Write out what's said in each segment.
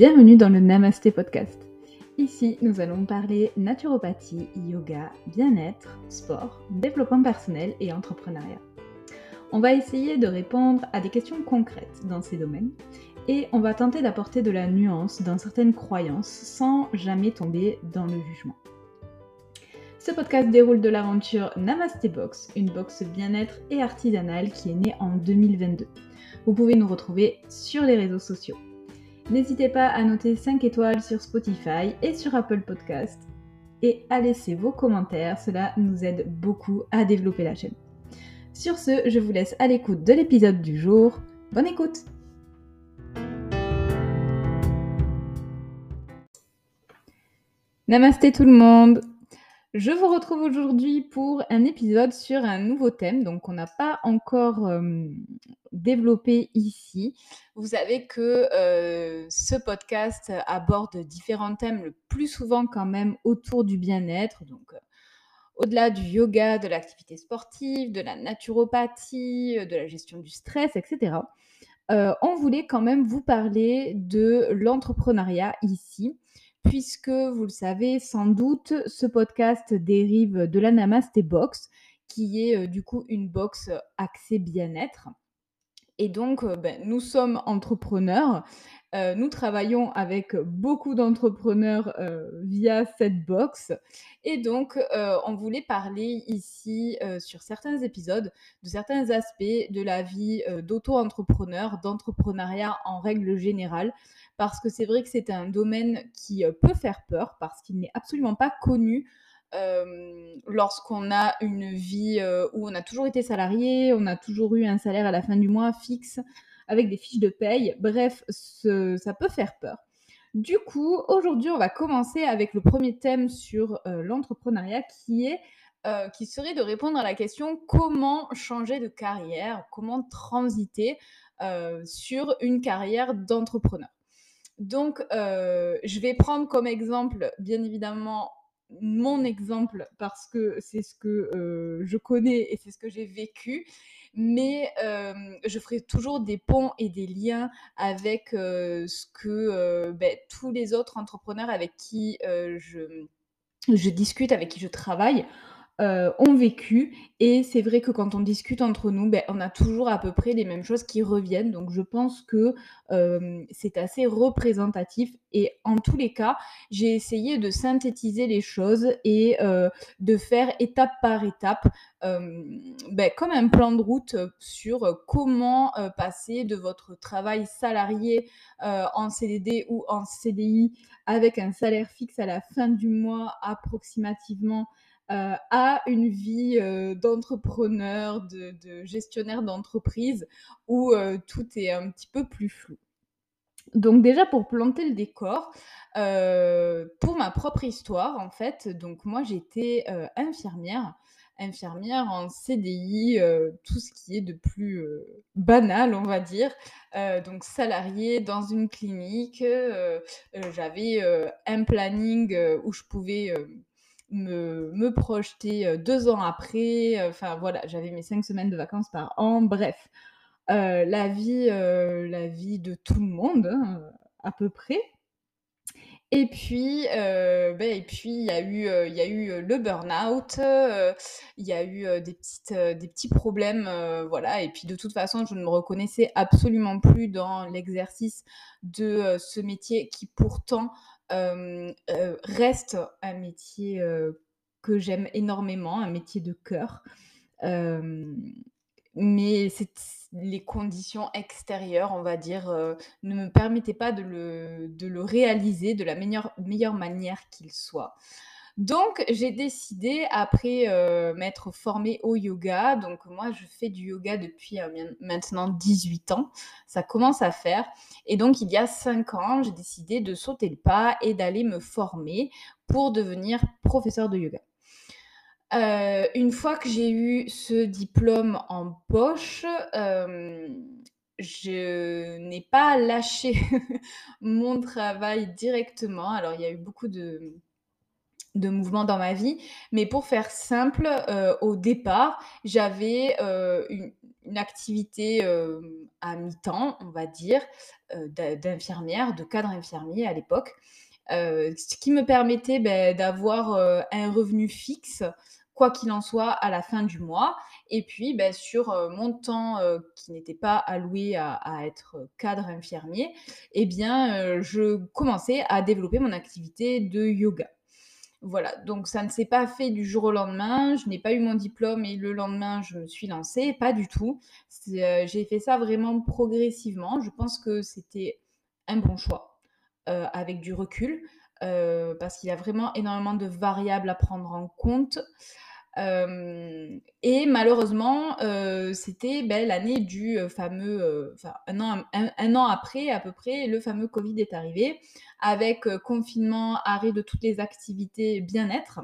Bienvenue dans le Namasté Podcast. Ici, nous allons parler naturopathie, yoga, bien-être, sport, développement personnel et entrepreneuriat. On va essayer de répondre à des questions concrètes dans ces domaines et on va tenter d'apporter de la nuance dans certaines croyances sans jamais tomber dans le jugement. Ce podcast déroule de l'aventure Namasté Box, une box bien-être et artisanale qui est née en 2022. Vous pouvez nous retrouver sur les réseaux sociaux. N'hésitez pas à noter 5 étoiles sur Spotify et sur Apple Podcast et à laisser vos commentaires, cela nous aide beaucoup à développer la chaîne. Sur ce, je vous laisse à l'écoute de l'épisode du jour. Bonne écoute Namasté tout le monde je vous retrouve aujourd'hui pour un épisode sur un nouveau thème, donc on n'a pas encore développé ici. Vous savez que ce podcast aborde différents thèmes, le plus souvent quand même autour du bien-être, donc au-delà du yoga, de l'activité sportive, de la naturopathie, de la gestion du stress, etc. on voulait quand même vous parler de l'entrepreneuriat ici puisque vous le savez sans doute, ce podcast dérive de la Namaste Box, qui est euh, du coup une box axée bien-être. Et donc, euh, ben, nous sommes entrepreneurs. Euh, nous travaillons avec beaucoup d'entrepreneurs via cette box. Et donc, on voulait parler ici sur certains épisodes de certains aspects de la vie d'auto-entrepreneur, d'entrepreneuriat en règle générale, parce que c'est vrai que c'est un domaine qui euh, peut faire peur parce qu'il n'est absolument pas connu euh, lorsqu'on a une vie euh, où on a toujours été salarié, on a toujours eu un salaire à la fin du mois fixe avec des fiches de paye. Bref, ça peut faire peur. Du coup, aujourd'hui, on va commencer avec le premier thème sur l'entrepreneuriat qui est qui serait de répondre à la question comment changer de carrière, comment transiter sur une carrière d'entrepreneur. Donc, euh, je vais prendre comme exemple, bien évidemment, mon exemple parce que c'est ce que euh, je connais et c'est ce que j'ai vécu. Mais euh, je ferai toujours des ponts et des liens avec ce que ben, tous les autres entrepreneurs avec qui je discute, avec qui je travaille, euh, ont vécu. Et c'est vrai que quand on discute entre nous, ben, on a toujours à peu près les mêmes choses qui reviennent. Donc je pense que euh, c'est assez représentatif. Et en tous les cas, j'ai essayé de synthétiser les choses et euh, de faire étape par étape, ben, comme un plan de route sur comment passer de votre travail salarié en CDD ou en CDI avec un salaire fixe à la fin du mois approximativement euh, à une vie euh, d'entrepreneur, de, gestionnaire d'entreprise, où euh, tout est un petit peu plus flou. Donc déjà pour planter le décor, pour ma propre histoire en fait, donc moi j'étais infirmière, infirmière en CDI, tout ce qui est de plus banal, on va dire. donc salariée dans une clinique, j'avais un planning où je pouvais me, projeter deux ans après. Enfin voilà, j'avais mes cinq semaines de vacances par an. Bref, la vie, la vie de tout le monde hein, à peu près. Et puis, ben, et puis il y a eu, il y a eu le burn-out, il y a eu des petites, des petits problèmes, voilà. Et puis de toute façon, je ne me reconnaissais absolument plus dans l'exercice de ce métier qui pourtant reste un métier que j'aime énormément, un métier de cœur. mais les conditions extérieures, on va dire, ne me permettaient pas de le, réaliser de la meilleure manière qu'il soit. Donc, j'ai décidé, après euh, m'être formée au yoga, donc moi je fais du yoga depuis euh, maintenant 18 ans, ça commence à faire. Et donc, il y a 5 ans, j'ai décidé de sauter le pas et d'aller me former pour devenir professeur de yoga. Euh, une fois que j'ai eu ce diplôme en poche, je n'ai pas lâché mon travail directement. Alors, il y a eu beaucoup de de mouvement dans ma vie. Mais pour faire simple, euh, au départ, j'avais euh, une, activité à mi-temps, on va dire, d'infirmière, de cadre infirmier à l'époque, ce qui me permettait ben, d'avoir un revenu fixe quoi qu'il en soit, à la fin du mois. Et puis, ben, sur mon temps qui n'était pas alloué à, être cadre infirmier, eh bien, je commençais à développer mon activité de yoga. Voilà, donc ça ne s'est pas fait du jour au lendemain. Je n'ai pas eu mon diplôme et le lendemain, je me suis lancée. Pas du tout. J'ai fait ça vraiment progressivement. Je pense que c'était un bon choix avec du recul parce qu'il y a vraiment énormément de variables à prendre en compte et malheureusement, c'était ben, l'année du fameux, enfin un an, un, an après à peu près, le fameux Covid est arrivé, avec confinement, arrêt de toutes les activités bien-être.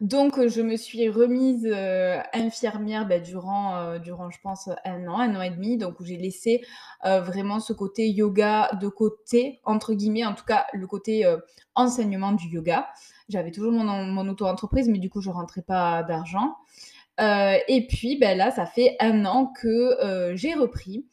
Donc, je me suis remise infirmière ben, durant, durant, je pense, un an, un an et demi. Donc, j'ai laissé vraiment ce côté yoga de côté, entre guillemets, en tout cas, le côté enseignement du yoga. J'avais toujours mon, mon auto-entreprise, mais du coup, je rentrais pas d'argent. et puis, ben, là, ça fait un an que j'ai repris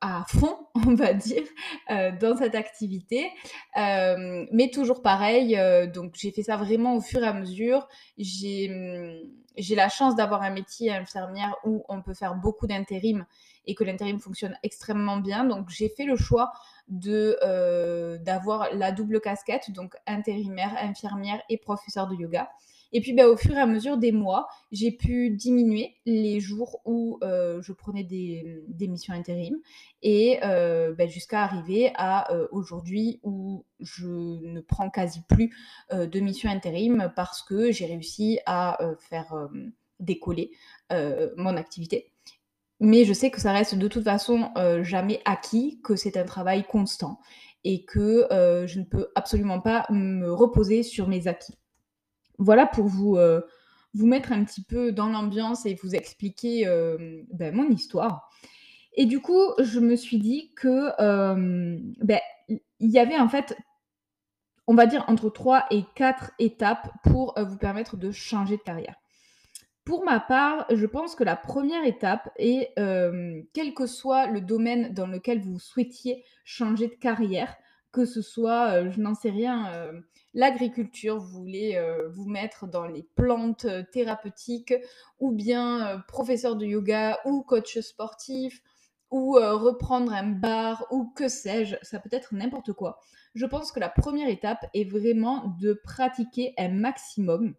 à fond, on va dire, euh, dans cette activité. Euh, mais toujours pareil, euh, donc j'ai fait ça vraiment au fur et à mesure. J'ai, hum, j'ai la chance d'avoir un métier infirmière où on peut faire beaucoup d'intérim et que l'intérim fonctionne extrêmement bien. Donc j'ai fait le choix de d'avoir la double casquette, donc intérimaire, infirmière et professeur de yoga. Et puis, bah, au fur et à mesure des mois, j'ai pu diminuer les jours où euh, je prenais des, missions intérim et euh, bah, jusqu'à arriver à euh, aujourd'hui où je ne prends quasi plus de missions intérim parce que j'ai réussi à faire décoller mon activité. Mais je sais que ça reste de toute façon jamais acquis, que c'est un travail constant et que je ne peux absolument pas me reposer sur mes acquis. Voilà pour vous, euh, vous mettre un petit peu dans l'ambiance et vous expliquer euh, ben, mon histoire. Et du coup, je me suis dit que euh, ben, y avait en fait, on va dire entre 3 et 4 étapes pour vous permettre de changer de carrière. Pour ma part, je pense que la première étape est, quel que soit le domaine dans lequel vous souhaitiez changer de carrière, que ce soit, je n'en sais rien, l'agriculture, vous voulez vous mettre dans les plantes thérapeutiques, ou bien professeur de yoga, ou coach sportif, ou reprendre un bar, ou que sais-je, ça peut être n'importe quoi. Je pense que la première étape est vraiment de pratiquer un maximum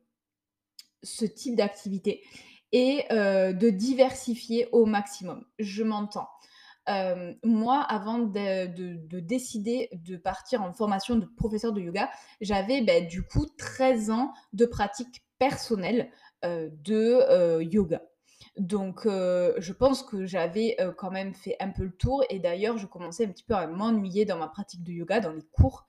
ce type d'activité et de diversifier au maximum. Je m'entends moi, avant de, décider de partir en formation de professeur de yoga, j'avais bah, du coup 13 ans de pratique personnelle de yoga. Donc, je pense que j'avais quand même fait un peu le tour. Et d'ailleurs, je commençais un petit peu à m'ennuyer dans ma pratique de yoga, dans les cours.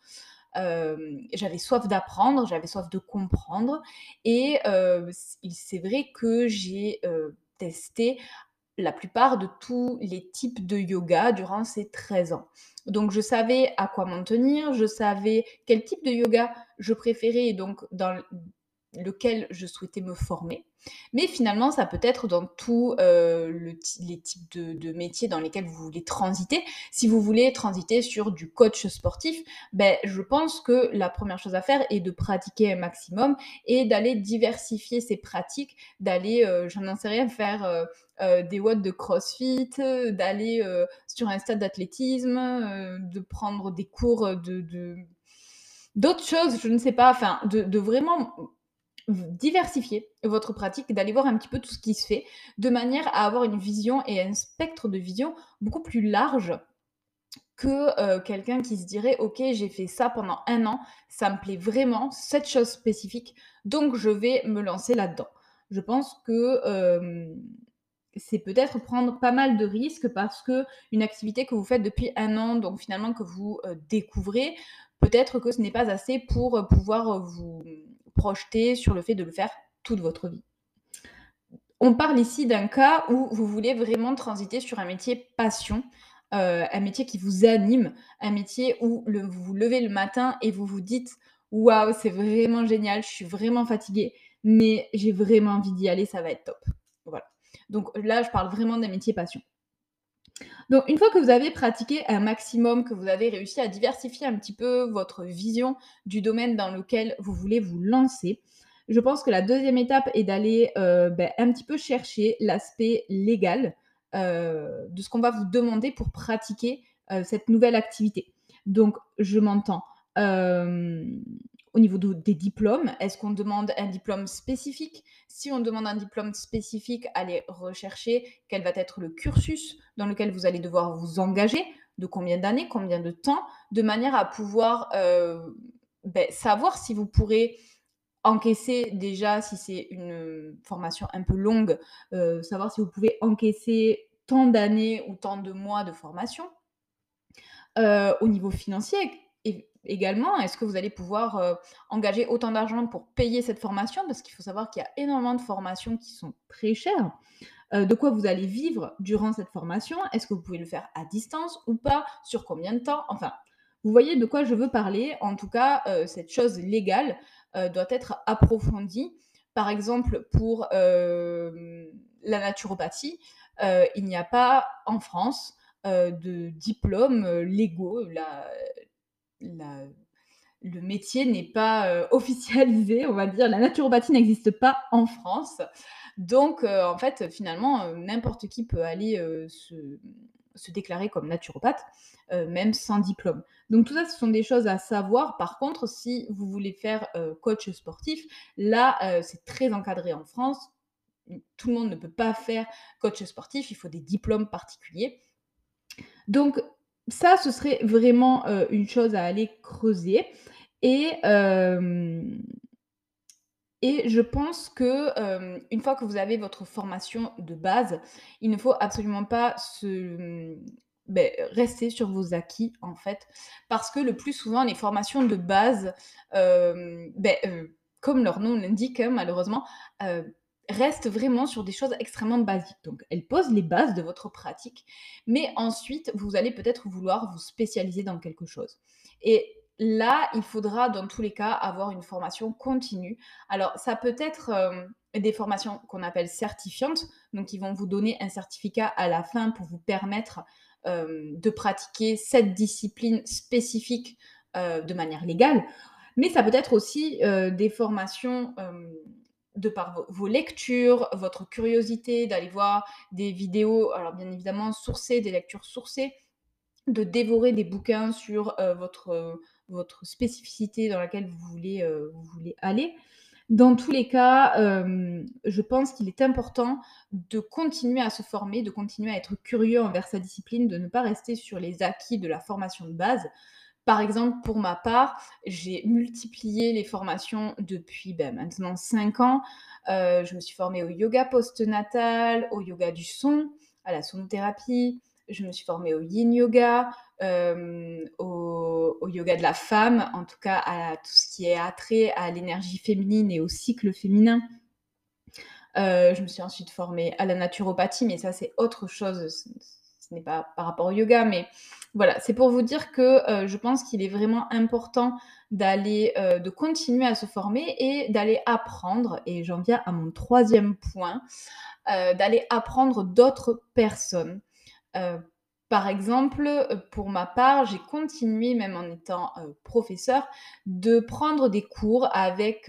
j'avais soif d'apprendre, j'avais soif de comprendre. Et c'est vrai que j'ai testé la plupart de tous les types de yoga durant ces 13 ans. Donc je savais à quoi m'en tenir, je savais quel type de yoga je préférais et donc dans lequel je souhaitais me former. Mais finalement, ça peut être dans tous euh, les types de, métiers dans lesquels vous voulez transiter. Si vous voulez transiter sur du coach sportif, ben, je pense que la première chose à faire est de pratiquer un maximum et d'aller diversifier ses pratiques, d'aller, euh, je n'en sais rien, faire euh, des watts de crossfit, d'aller sur un stade d'athlétisme, de prendre des cours de... d'autres choses, je ne sais pas, enfin, de vraiment diversifier votre pratique, d'aller voir un petit peu tout ce qui se fait, de manière à avoir une vision et un spectre de vision beaucoup plus large que euh, quelqu'un qui se dirait ok j'ai fait ça pendant un an, ça me plaît vraiment, cette chose spécifique, donc je vais me lancer là-dedans. Je pense que euh, c'est peut-être prendre pas mal de risques parce que une activité que vous faites depuis un an, donc finalement que vous euh, découvrez, peut-être que ce n'est pas assez pour pouvoir vous projeter sur le fait de le faire toute votre vie. On parle ici d'un cas où vous voulez vraiment transiter sur un métier passion, euh, un métier qui vous anime, un métier où vous vous levez le matin et vous vous dites waouh, c'est vraiment génial, je suis vraiment fatiguée, mais j'ai vraiment envie d'y aller, ça va être top. Voilà. Donc là, je parle vraiment des métiers passion. Donc une fois que vous avez pratiqué un maximum, que vous avez réussi à diversifier un petit peu votre vision du domaine dans lequel vous voulez vous lancer, je pense que la deuxième étape est d'aller, heu, beh, un petit peu chercher l'aspect légal, heu, de ce qu'on va vous demander pour pratiquer, heu, cette nouvelle activité. Donc je m'entends, au niveau de des diplômes, est-ce qu'on demande un diplôme spécifique? Si on demande un diplôme spécifique, allez rechercher quel va être le cursus dans lequel vous allez devoir vous engager, de combien d'années, combien de temps, de manière à pouvoir, heu, beh, savoir si vous pourrez encaisser déjà si c'est une, formation un peu longue, heu, savoir si vous pouvez encaisser tant d'années ou tant de mois de formation. Heu, au niveau financier également, est-ce que vous allez pouvoir, heu, engager autant d'argent pour payer cette formation? Parce qu'il faut savoir qu'il y a énormément de formations qui sont très chères. Heu, de quoi vous allez vivre durant cette formation? Est-ce que vous pouvez le faire à distance ou pas? Sur combien de temps? Enfin, vous voyez de quoi je veux parler. En tout cas, heu, cette chose légale, doit être approfondie. Par exemple, pour, la naturopathie, il n'y a pas en France, de diplômes, légaux. Le métier n'est pas, heu, officialisé, on va dire. La naturopathie n'existe pas en France. Donc, heu, en fait, finalement, heu, n'importe qui peut aller, se se déclarer comme naturopathe, même sans diplôme. Donc tout ça, ce sont des choses à savoir. Par contre, si vous voulez faire, coach sportif, là, c'est très encadré en France. Tout le monde ne peut pas faire coach sportif, il faut des diplômes particuliers. Donc ça, ce serait vraiment, heu, une chose à aller creuser et hem et je pense que, hem, une fois que vous avez votre formation de base, il ne faut absolument pas se, mmh, beh, rester sur vos acquis, en fait. Parce que le plus souvent, les formations de base, heu, comme leur nom l'indique, hein, malheureusement, heu, restent vraiment sur des choses extrêmement basiques. Donc elles posent les bases de votre pratique, mais ensuite, vous allez peut-être vouloir vous spécialiser dans quelque chose et là, il faudra dans tous les cas avoir une formation continue alors, ça peut être, hem, des formations qu'on appelle certifiantes, donc ils vont vous donner un certificat à la fin pour vous permettre, hem, de pratiquer cette discipline spécifique, heu, de manière légale. Mais ça peut être aussi, des formations, de par vos lectures, votre curiosité d'aller voir des vidéos, alors bien évidemment sourcées, des lectures sourcées, de dévorer des bouquins sur, votre, heu, votre spécificité dans laquelle vous voulez, heu, vous voulez aller. Dans tous les cas, je pense qu'il est important de continuer à se former, de continuer à être curieux envers sa discipline, de ne pas rester sur les acquis de la formation de base. Par exemple, pour ma part, j'ai multiplié les formations depuis, bah, maintenant 5 ans. Heu, je me suis formée au yoga postnatal, au yoga du son, à la sonothérapie. Je me suis formée au yin yoga, hem, au yoga de la femme, en tout cas à tout ce qui est attrait à l'énergie féminine et au cycle féminin. Heu, je me suis ensuite formée à la naturopathie, mais ça c'est autre chose, ce n'est pas par rapport au yoga, mais voilà, c'est pour vous dire que, heu, je pense qu'il est vraiment important d'aller, heu, de continuer à se former et d'aller apprendre et j'en viens à mon troisième point, heu, d'aller apprendre d'autres personnes. Par exemple, pour ma part, j'ai continué, même en étant, heu, professeure, de prendre des cours avec,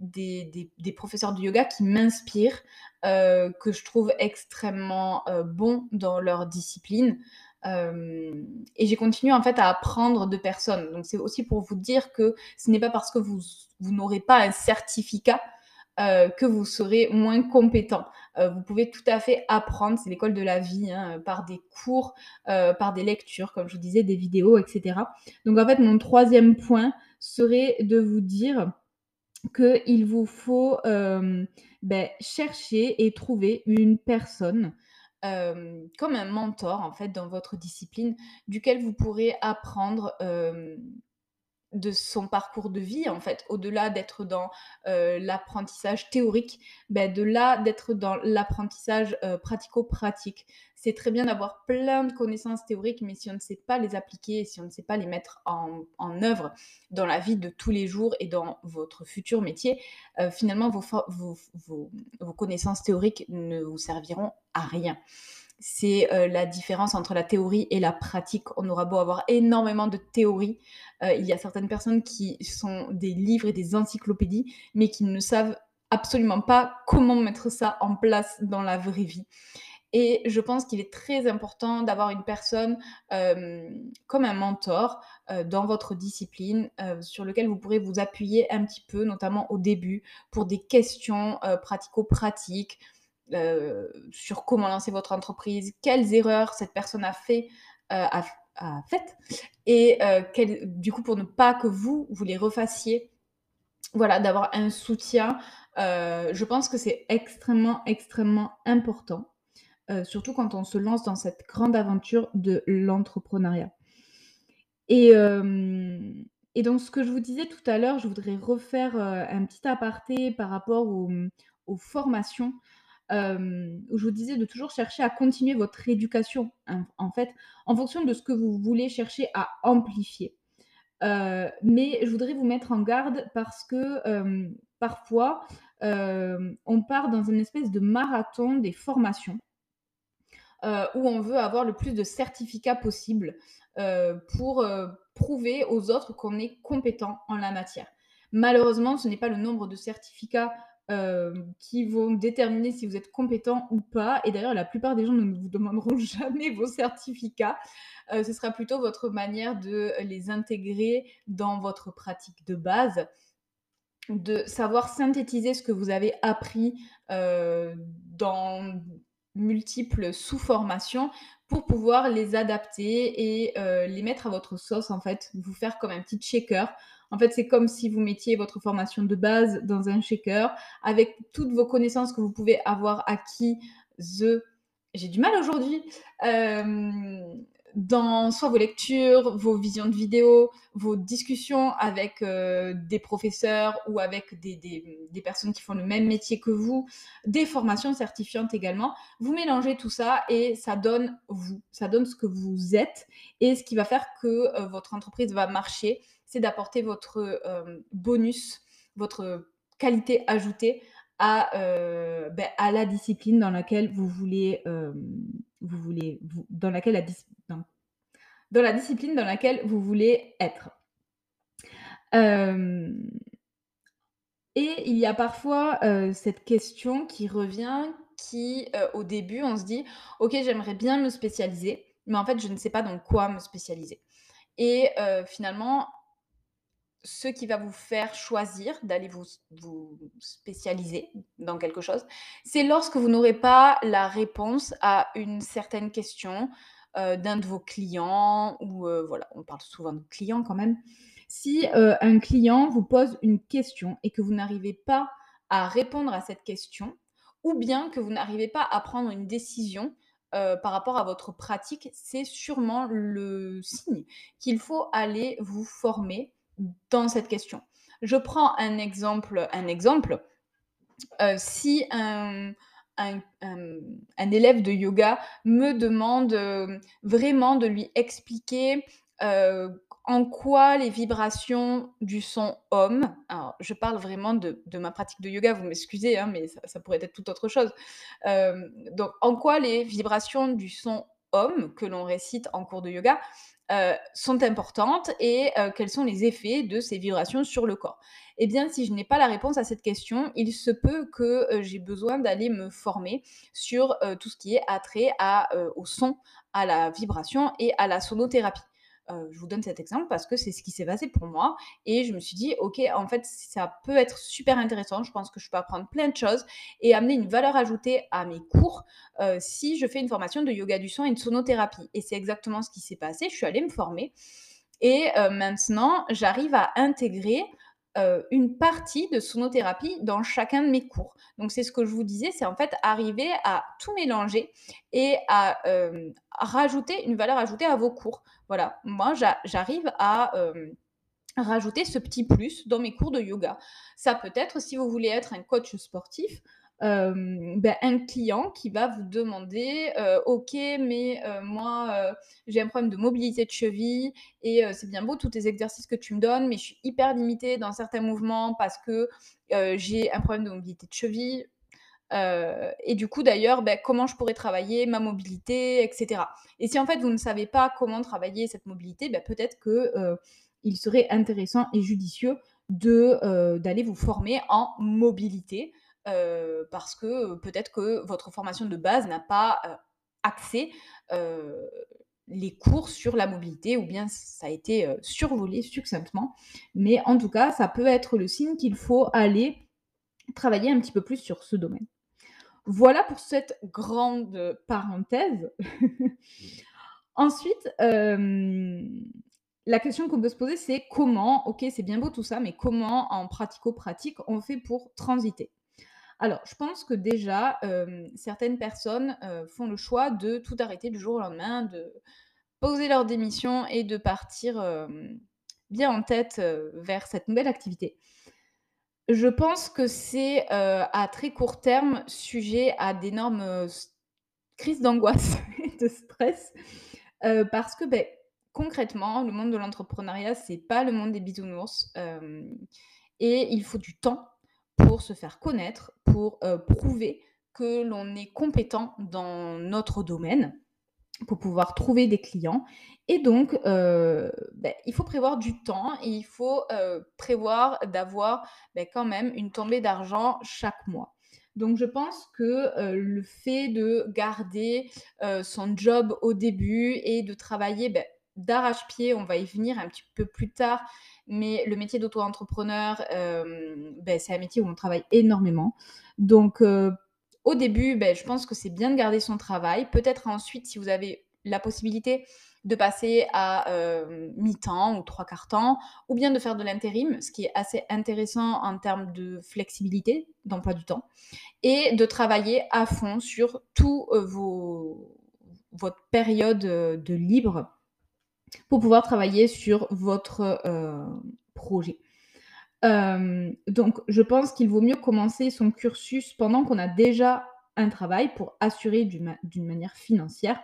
des professeurs de yoga qui m'inspirent, que je trouve extrêmement, bons dans leur discipline. Hem et j'ai continué en fait à apprendre de personnes. Donc c'est aussi pour vous dire que ce n'est pas parce que vous n'aurez pas un certificat, heu, que vous serez moins compétent. Heu, vous pouvez tout à fait apprendre, c'est l'école de la vie, hein, par des cours, par des lectures, comme je vous disais, des vidéos et cetera. Donc en fait, mon troisième point serait de vous dire qu'il vous faut, beh, chercher et trouver une personne, hem, comme un mentor en fait dans votre discipline, duquel vous pourrez apprendre, hem, de son parcours de vie, en fait, au-delà d'être dans, heu, l'apprentissage théorique, beh, de là, d'être dans l'apprentissage, heu, pratico-pratique. C'est très bien d'avoir plein de connaissances théoriques, mais si on ne sait pas les appliquer si on ne sait pas les mettre en œuvre dans la vie de tous les jours et dans votre futur métier, heu, finalement vos connaissances théoriques ne vous serviront à rien c'est euh, la différence entre la théorie et la pratique. On aura beau avoir énormément de théories, euh, il y a certaines personnes qui sont des livres et des encyclopédies, mais qui ne savent absolument pas comment mettre ça en place dans la vraie vie. Et je pense qu'il est très important d'avoir une personne euh, comme un mentor dans votre discipline sur lequel vous pourrez vous appuyer un petit peu, notamment au début, pour des questions pratico-pratiques, euh, sur comment lancer votre entreprise, quelles erreurs cette personne a fait, euh, a, faites, et euh, du coup pour ne pas que vous vous les refassiez, voilà, d'avoir un soutien. je pense que c'est extrêmement extrêmement important, surtout quand on se lance dans cette grande aventure de l'entrepreneuriat. Et donc ce que je vous disais tout à l'heure, je voudrais refaire un petit aparté par rapport aux formations où je vous disais de toujours chercher à continuer votre éducation, en fait, en fonction de ce que vous voulez chercher à amplifier. mais je voudrais vous mettre en garde parce que parfois, on part dans une espèce de marathon des formations où on veut avoir le plus de certificats possible pour prouver aux autres qu'on est compétent en la matière. Malheureusement, ce n'est pas le nombre de certificats qui vont déterminer si vous êtes compétent ou pas. Et d'ailleurs, la plupart des gens ne vous demanderont jamais vos certificats. ce sera plutôt votre manière de les intégrer dans votre pratique de base, de savoir synthétiser ce que vous avez appris dans multiples sous-formations pour pouvoir les adapter et les mettre à votre sauce en fait, vous faire comme un petit shaker en fait, c'est comme si vous mettiez votre formation de base dans un shaker avec toutes vos connaissances que vous pouvez avoir acquis the j'ai du mal aujourd'hui euh, dans soit vos lectures, vos visions de vidéos, vos discussions avec euh, des professeurs ou avec des, des, personnes qui font le même métier que vous, des formations certifiantes également. Vous mélangez tout ça et ça donne vous, ça donne ce que vous êtes et ce qui va faire que euh, votre entreprise va marcher c'est d'apporter votre euh, bonus, votre qualité ajoutée à, euh, ben, à la discipline dans laquelle vous voulez, euh, vous voulez dans laquelle la dans, dans, la discipline dans laquelle vous voulez être. et il y a parfois cette question qui revient, qui au début on se dit, ok j'aimerais bien me spécialiser, mais en fait je ne sais pas dans quoi me spécialiser. Et finalement, ce qui va vous faire choisir d'aller vous, spécialiser dans quelque chose, c'est lorsque vous n'aurez pas la réponse à une certaine question euh, d'un de vos clients, ou euh, voilà, on parle souvent de clients quand même. Si euh, un client vous pose une question et que vous n'arrivez pas à répondre à cette question, ou bien que vous n'arrivez pas à prendre une décision par rapport à votre pratique, c'est sûrement le signe qu'il faut aller vous former dans cette question. Je prends un exemple. Un exemple. Euh, si un, un, élève de yoga me demande euh, vraiment de lui expliquer euh, en quoi les vibrations du son homme, alors je parle vraiment de, ma pratique de yoga, vous m'excusez, hein, mais ça, pourrait être tout autre chose. donc, en quoi les vibrations du son homme que l'on récite en cours de yoga euh, sont importantes et euh, quels sont les effets de ces vibrations sur le corps Eh bien, si je n'ai pas la réponse à cette question, il se peut que euh, j'ai besoin d'aller me former sur tout ce qui est attrait au son, à la vibration et à la sonothérapie. Euh, je vous donne cet exemple parce que c'est ce qui s'est passé pour moi. Et je me suis dit, OK, en fait, ça peut être super intéressant. Je pense que je peux apprendre plein de choses et amener une valeur ajoutée à mes cours euh, si je fais une formation de yoga du son et de sonothérapie. Et c'est exactement ce qui s'est passé. Je suis allée me former. Et euh, maintenant, j'arrive à intégrer une partie de sonothérapie dans chacun de mes cours. Donc c'est ce que je vous disais, c'est en fait arriver à tout mélanger et à rajouter une valeur ajoutée à vos cours. Voilà, moi j'arrive à rajouter ce petit plus dans mes cours de yoga. Ça peut être, si vous voulez être un coach sportif, ben, un client qui va vous demander OK, mais moi, j'ai un problème de mobilité de cheville et c'est bien beau tous tes exercices que tu me donnes, mais je suis hyper limitée dans certains mouvements parce que j'ai un problème de mobilité de cheville. et du coup, d'ailleurs, ben, comment je pourrais travailler ma mobilité, etc. Et si en fait vous ne savez pas comment travailler cette mobilité, ben, peut-être que il serait intéressant et judicieux d'aller vous former en mobilité parce que peut-être que votre formation de base n'a pas axé les cours sur la mobilité ou bien ça a été survolé succinctement. Mais en tout cas, ça peut être le signe qu'il faut aller travailler un petit peu plus sur ce domaine. Voilà pour cette grande parenthèse. Ensuite, la question qu'on peut se poser, c'est comment, ok, c'est bien beau tout ça, mais comment en pratico-pratique on fait pour transiter? Alors, je pense que déjà, certaines personnes font le choix de tout arrêter du jour au lendemain, de poser leur démission et de partir bien en tête vers cette nouvelle activité. Je pense que c'est à très court terme sujet à d'énormes crises d'angoisse et de stress parce que ben, concrètement, le monde de l'entrepreneuriat, c'est pas le monde des bisounours et il faut du temps pour se faire connaître, pour prouver que l'on est compétent dans notre domaine, pour pouvoir trouver des clients. Et donc, ben, il faut prévoir du temps et il faut prévoir d'avoir ben, quand même une tombée d'argent chaque mois. Donc, je pense que le fait de garder son job au début et de travailler ben, d'arrache-pied, on va y venir un petit peu plus tard, mais le métier d'auto-entrepreneur, euh, ben, c'est un métier où on travaille énormément. Donc, euh, au début, ben, je pense que c'est bien de garder son travail. Peut-être ensuite, si vous avez la possibilité de passer à euh, mi-temps ou trois quarts temps, ou bien de faire de l'intérim, ce qui est assez intéressant en termes de flexibilité d'emploi du temps, et de travailler à fond sur tout vos, votre période de libre pour pouvoir travailler sur votre euh, projet. Euh, donc, je pense qu'il vaut mieux commencer son cursus pendant qu'on a déjà un travail pour assurer d'une manière financière.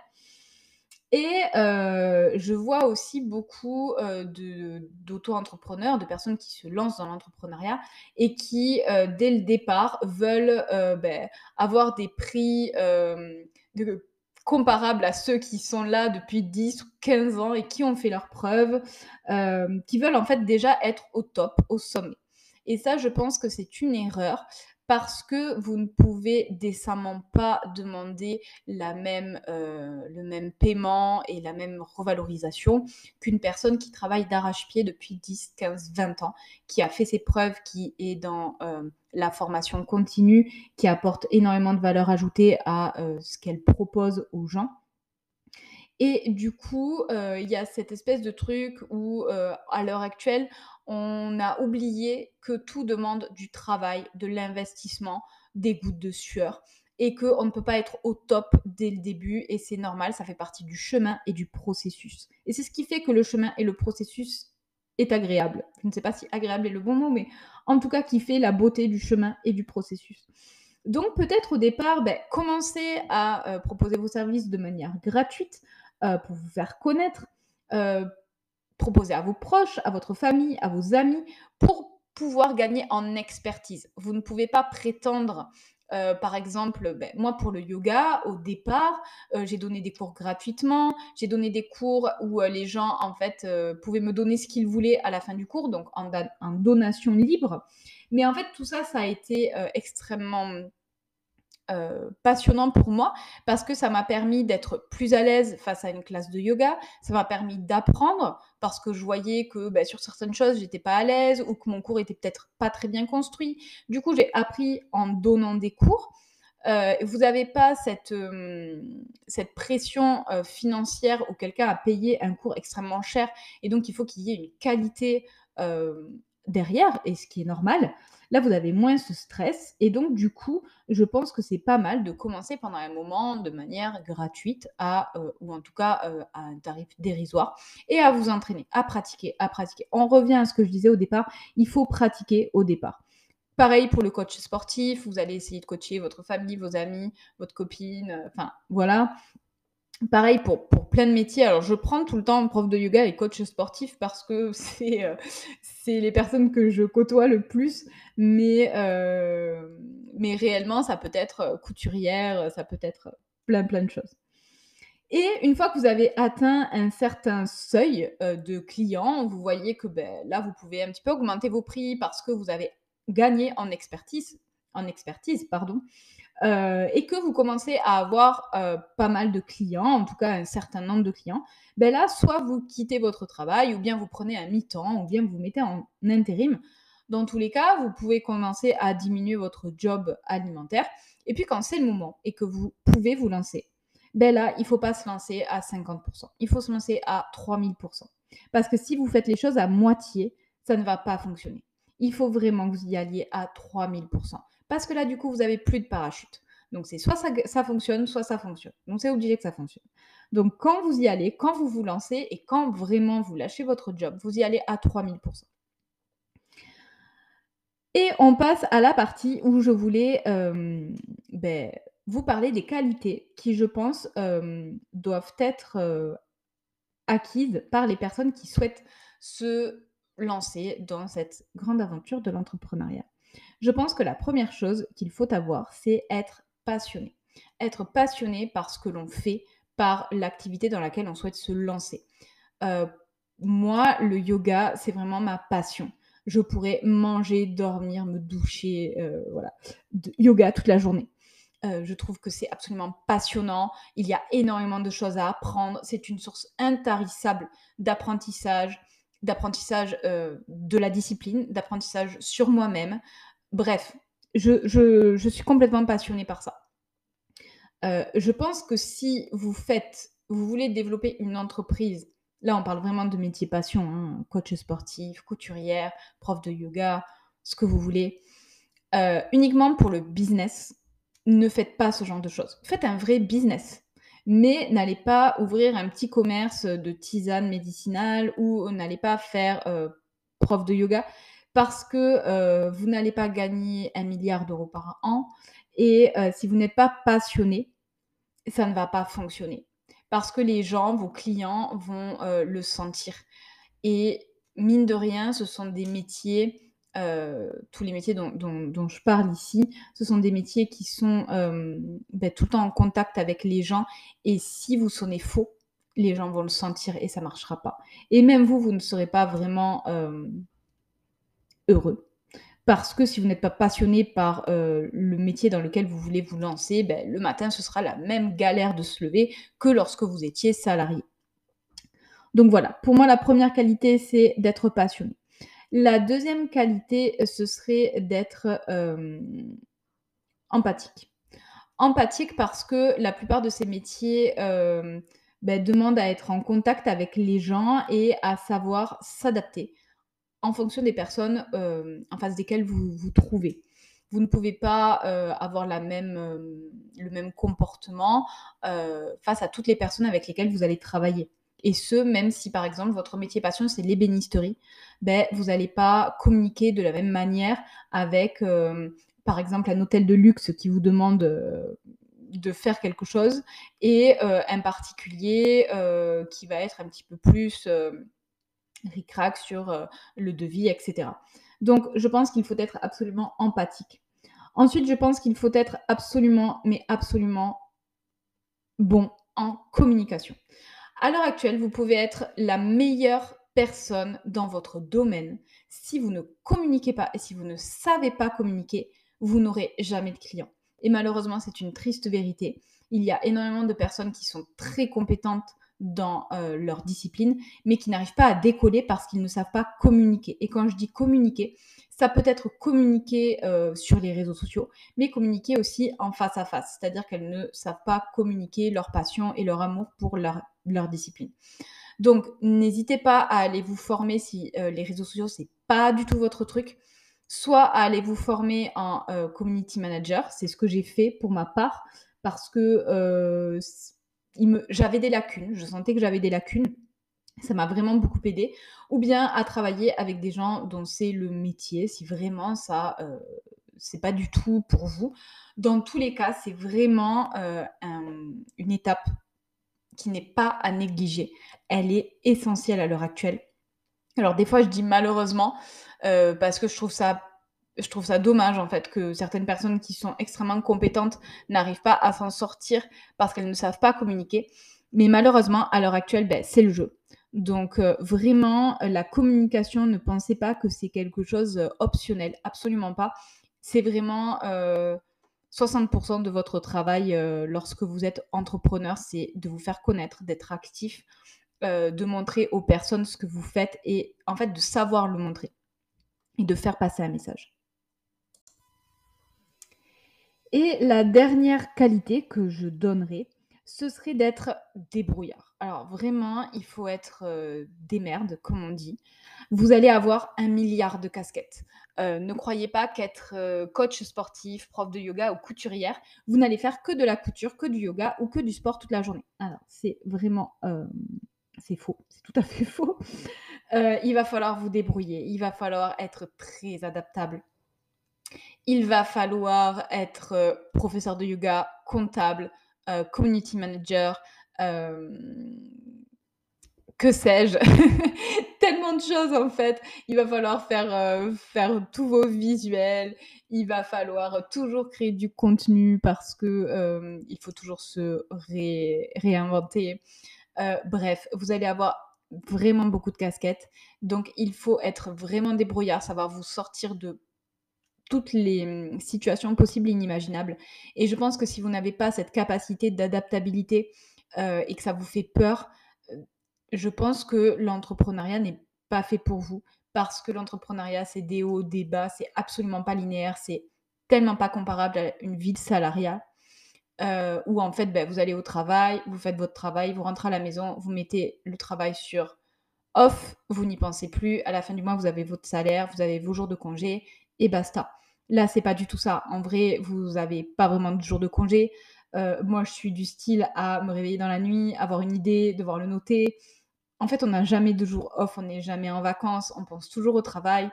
Et euh, je vois aussi beaucoup d'auto-entrepreneurs, de, personnes qui se lancent dans l'entrepreneuriat et qui, dès le départ, veulent ben, avoir des prix de comparables à ceux qui sont là depuis 10 ou 15 ans et qui ont fait leurs preuves, euh, qui veulent en fait déjà être au top, au sommet. Et ça, je pense que c'est une erreur parce que vous ne pouvez décemment pas demander euh, le même paiement et la même revalorisation qu'une personne qui travaille d'arrache-pied depuis 10, 15, 20 ans, qui a fait ses preuves, qui est dans euh, la formation continue, qui apporte énormément de valeur ajoutée à euh, ce qu'elle propose aux gens. Et du coup, il y a cette espèce de truc où, à l'heure actuelle, on a oublié que tout demande du travail, de l'investissement, des gouttes de sueur et qu'on ne peut pas être au top dès le début et c'est normal, ça fait partie du chemin et du processus. Et c'est ce qui fait que le chemin et le processus est agréable. Je ne sais pas si agréable est le bon mot, mais en tout cas qui fait la beauté du chemin et du processus. Donc peut-être au départ, ben, commencez à euh, proposer vos services de manière gratuite euh, pour vous faire connaître, euh, proposer à vos proches, à votre famille, à vos amis, pour pouvoir gagner en expertise. Vous ne pouvez pas prétendre euh, par exemple, ben, moi pour le yoga, au départ, j'ai donné des cours gratuitement, j'ai donné des cours où les gens en fait pouvaient me donner ce qu'ils voulaient à la fin du cours, donc en, donation libre. Mais en fait, tout ça, ça a été extrêmement euh, passionnant pour moi parce que ça m'a permis d'être plus à l'aise face à une classe de yoga, ça m'a permis d'apprendre parce que je voyais que bah, sur certaines choses j'étais pas à l'aise ou que mon cours était peut-être pas très bien construit. Du coup, j'ai appris en donnant des cours. Euh, vous n'avez pas cette, euh, cette pression financière où quelqu'un a payé un cours extrêmement cher et donc il faut qu'il y ait une qualité derrière, et ce qui est normal. Là, vous avez moins ce stress et donc du coup, je pense que c'est pas mal de commencer pendant un moment de manière gratuite à, euh, ou en tout cas euh, à un tarif dérisoire et à vous entraîner, à pratiquer, à pratiquer. On revient à ce que je disais au départ, il faut pratiquer au départ. Pareil pour le coach sportif, vous allez essayer de coacher votre famille, vos amis, votre copine, euh, enfin voilà. Pareil pour, pour, plein de métiers. Alors, je prends tout le temps prof de yoga et coach sportif parce que c'est euh, les personnes que je côtoie le plus. Mais, euh, mais réellement, ça peut être euh, couturière, ça peut être plein, plein de choses. Et une fois que vous avez atteint un certain seuil de clients, vous voyez que ben, là, vous pouvez un petit peu augmenter vos prix parce que vous avez gagné en expertise, en expertise pardon, euh, et que vous commencez à avoir euh, pas mal de clients, en tout cas un certain nombre de clients, ben là, soit vous quittez votre travail, ou bien vous prenez un mi-temps, ou bien vous mettez en intérim. Dans tous les cas, vous pouvez commencer à diminuer votre job alimentaire. Et puis quand c'est le moment et que vous pouvez vous lancer, ben là, il ne faut pas se lancer à 50%. Il faut se lancer à 3000%. Parce que si vous faites les choses à moitié, ça ne va pas fonctionner. Il faut vraiment que vous y alliez à 3000% parce que là, du coup, vous n'avez plus de parachute. Donc, c'est soit ça, fonctionne, soit ça fonctionne. Donc, c'est obligé que ça fonctionne. Donc, quand vous y allez, quand vous vous lancez et quand vraiment vous lâchez votre job, vous y allez à 3000%. Et on passe à la partie où je voulais euh, ben, vous parler des qualités qui, je pense, euh, doivent être euh, acquises par les personnes qui souhaitent se lancer dans cette grande aventure de l'entrepreneuriat. Je pense que la première chose qu'il faut avoir, c'est être passionné. Être passionné par ce que l'on fait, par l'activité dans laquelle on souhaite se lancer. Euh, moi, le yoga, c'est vraiment ma passion. Je pourrais manger, dormir, me doucher, euh, voilà, yoga toute la journée. Euh, je trouve que c'est absolument passionnant. Il y a énormément de choses à apprendre. C'est une source intarissable d'apprentissage, d'apprentissage de la discipline, d'apprentissage sur moi-même, Bref, je, suis complètement passionnée par ça. Euh, je pense que si vous faites, vous voulez développer une entreprise, là on parle vraiment de métier passion, hein, coach sportif, couturière, prof de yoga, ce que vous voulez, euh, uniquement pour le business, ne faites pas ce genre de choses. Faites un vrai business, mais n'allez pas ouvrir un petit commerce de tisane médicinale ou n'allez pas faire euh, prof de yoga parce que euh, vous n'allez pas gagner un milliard d'euros par an et euh, si vous n'êtes pas passionné, ça ne va pas fonctionner parce que les gens, vos clients vont euh, le sentir. Et mine de rien, ce sont des métiers, tous les métiers dont, je parle ici, ce sont des métiers qui sont ben, tout le temps en contact avec les gens. Et si vous sonnez faux, les gens vont le sentir et ça ne marchera pas. Et même vous, vous ne serez pas vraiment heureux. Parce que si vous n'êtes pas passionné par euh, le métier dans lequel vous voulez vous lancer, ben, le matin, ce sera la même galère de se lever que lorsque vous étiez salarié. Donc voilà, pour moi, la première qualité, c'est d'être passionné. La deuxième qualité, ce serait d'être euh, empathique. Empathique parce que la plupart de ces métiers euh, ben, demandent à être en contact avec les gens et à savoir s'adapter en fonction des personnes euh, en face desquelles vous vous trouvez. Vous ne pouvez pas euh, avoir euh, le même comportement face à toutes les personnes avec lesquelles vous allez travailler. Et ce, même si par exemple votre métier passion, c'est l'ébénisterie, ben, vous n'allez pas communiquer de la même manière avec, par exemple, un hôtel de luxe qui vous demande de faire quelque chose et un particulier qui va être un petit peu plus ric sur euh, le devis, etc. Donc, je pense qu'il faut être absolument empathique. Ensuite, je pense qu'il faut être absolument, mais absolument bon en communication. À l'heure actuelle, vous pouvez être la meilleure personne dans votre domaine. Si vous ne communiquez pas et si vous ne savez pas communiquer, vous n'aurez jamais de clients. Et malheureusement, c'est une triste vérité. Il y a énormément de personnes qui sont très compétentes dans euh, leur discipline, mais qui n'arrivent pas à décoller parce qu'ils ne savent pas communiquer. Et quand je dis communiquer, ça peut être communiquer euh, sur les réseaux sociaux, mais communiquer aussi en face à face, c'est-à-dire qu'elles ne savent pas communiquer leur passion et leur amour pour leur, discipline. Donc, n'hésitez pas à aller vous former si euh, les réseaux sociaux, c'est pas du tout votre truc. soit à aller vous former en community manager. C'est ce que j'ai fait pour ma part parce que j'avais des lacunes. Je sentais que j'avais des lacunes. Ça m'a vraiment beaucoup aidé. Ou bien à travailler avec des gens dont c'est le métier, si vraiment ça, c'est pas du tout pour vous. Dans tous les cas, c'est vraiment une étape qui n'est pas à négliger. Elle est essentielle à l'heure actuelle. Alors des fois, je dis malheureusement parce que je trouve ça je trouve ça dommage en fait que certaines personnes qui sont extrêmement compétentes n'arrivent pas à s'en sortir parce qu'elles ne savent pas communiquer. Mais malheureusement, à l'heure actuelle, ben, c'est le jeu. Donc vraiment, la communication, ne pensez pas que c'est quelque chose optionnel, absolument pas. C'est vraiment 60% de votre travail lorsque vous êtes entrepreneur, c'est de vous faire connaître, d'être actif, de montrer aux personnes ce que vous faites et en fait de savoir le montrer et de faire passer un message. Et la dernière qualité que je donnerai, ce serait d'être débrouillard. Alors vraiment, il faut être des merdes, comme on dit. Vous allez avoir un milliard de casquettes. ne croyez pas qu'être coach sportif, prof de yoga ou couturière, vous n'allez faire que de la couture, que du yoga ou que du sport toute la journée. Alors c'est vraiment, c'est faux, c'est tout à fait faux. il va falloir vous débrouiller, il va falloir être très adaptable. Il va falloir être professeur de yoga, comptable, euh, community manager, euh, que sais-je, tellement de choses en fait. Il va falloir faire, euh, faire tous vos visuels, il va falloir toujours créer du contenu parce que il faut toujours se réinventer. bref, vous allez avoir vraiment beaucoup de casquettes. Donc il faut être vraiment débrouillard, savoir vous sortir de toutes les mmh, situations possibles et inimaginables. Et je pense que si vous n'avez pas cette capacité d'adaptabilité euh, et que ça vous fait peur, euh, je pense que l'entrepreneuriat n'est pas fait pour vous parce que l'entrepreneuriat, c'est des hauts, des bas, c'est absolument pas linéaire, c'est tellement pas comparable à une vie de salariat. Euh, où en fait, ben, vous allez au travail, vous faites votre travail, vous rentrez à la maison, vous mettez le travail sur off, vous n'y pensez plus. À la fin du mois, vous avez votre salaire, vous avez vos jours de congé et basta. Là, c'est pas du tout ça. En vrai, vous n'avez pas vraiment de jour de congé. Euh, moi, je suis du style à me réveiller dans la nuit, avoir une idée, devoir le noter. En fait, on n'a jamais de jour off, on n'est jamais en vacances, on pense toujours au travail.